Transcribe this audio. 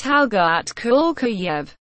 Talgat Kulkayev